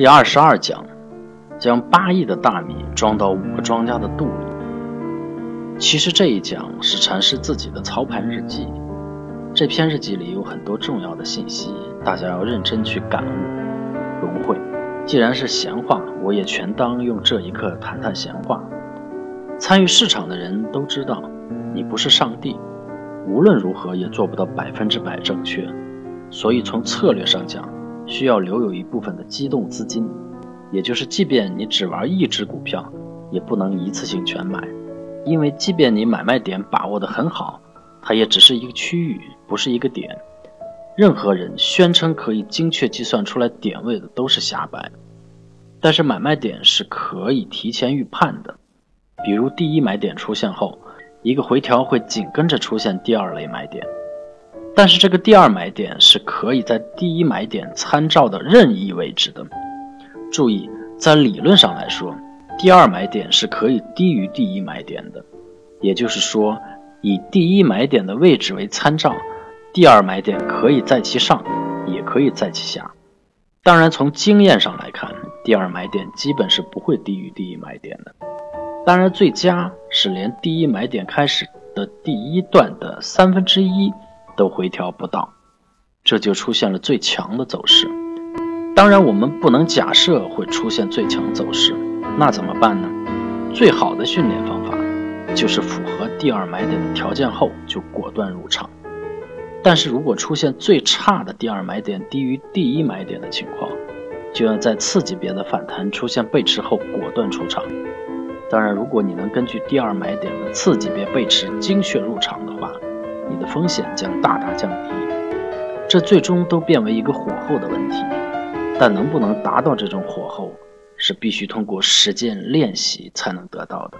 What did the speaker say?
第二十二讲，将八亿的大米装到五个庄家的肚里。其实这一讲是禅师自己的操盘日记，这篇日记里有很多重要的信息，大家要认真去感悟、融会。既然是闲话，我也全当用这一刻谈谈闲话。参与市场的人都知道，你不是上帝，无论如何也做不到百分之百正确，所以从策略上讲。需要留有一部分的机动资金，也就是即便你只玩一只股票，也不能一次性全买，因为即便你买卖点把握得很好，它也只是一个区域，不是一个点。任何人宣称可以精确计算出来点位的都是瞎掰。但是买卖点是可以提前预判的，比如第一买点出现后，一个回调会紧跟着出现第二类买点。但是这个第二买点是可以在第一买点参照的任意位置的。注意，在理论上来说，第二买点是可以低于第一买点的。也就是说，以第一买点的位置为参照，第二买点可以在其上，也可以在其下。当然，从经验上来看，第二买点基本是不会低于第一买点的。当然，最佳是连第一买点开始的第一段的三分之一。都回调不到，这就出现了最强的走势。当然，我们不能假设会出现最强走势，那怎么办呢？最好的训练方法就是符合第二买点的条件后就果断入场。但是如果出现最差的第二买点低于第一买点的情况，就要在次级别的反弹出现背驰后果断出场。当然，如果你能根据第二买点的次级别背驰精确入场。你的风险将大大降低，这最终都变为一个火候的问题。但能不能达到这种火候，是必须通过实践练习才能得到的。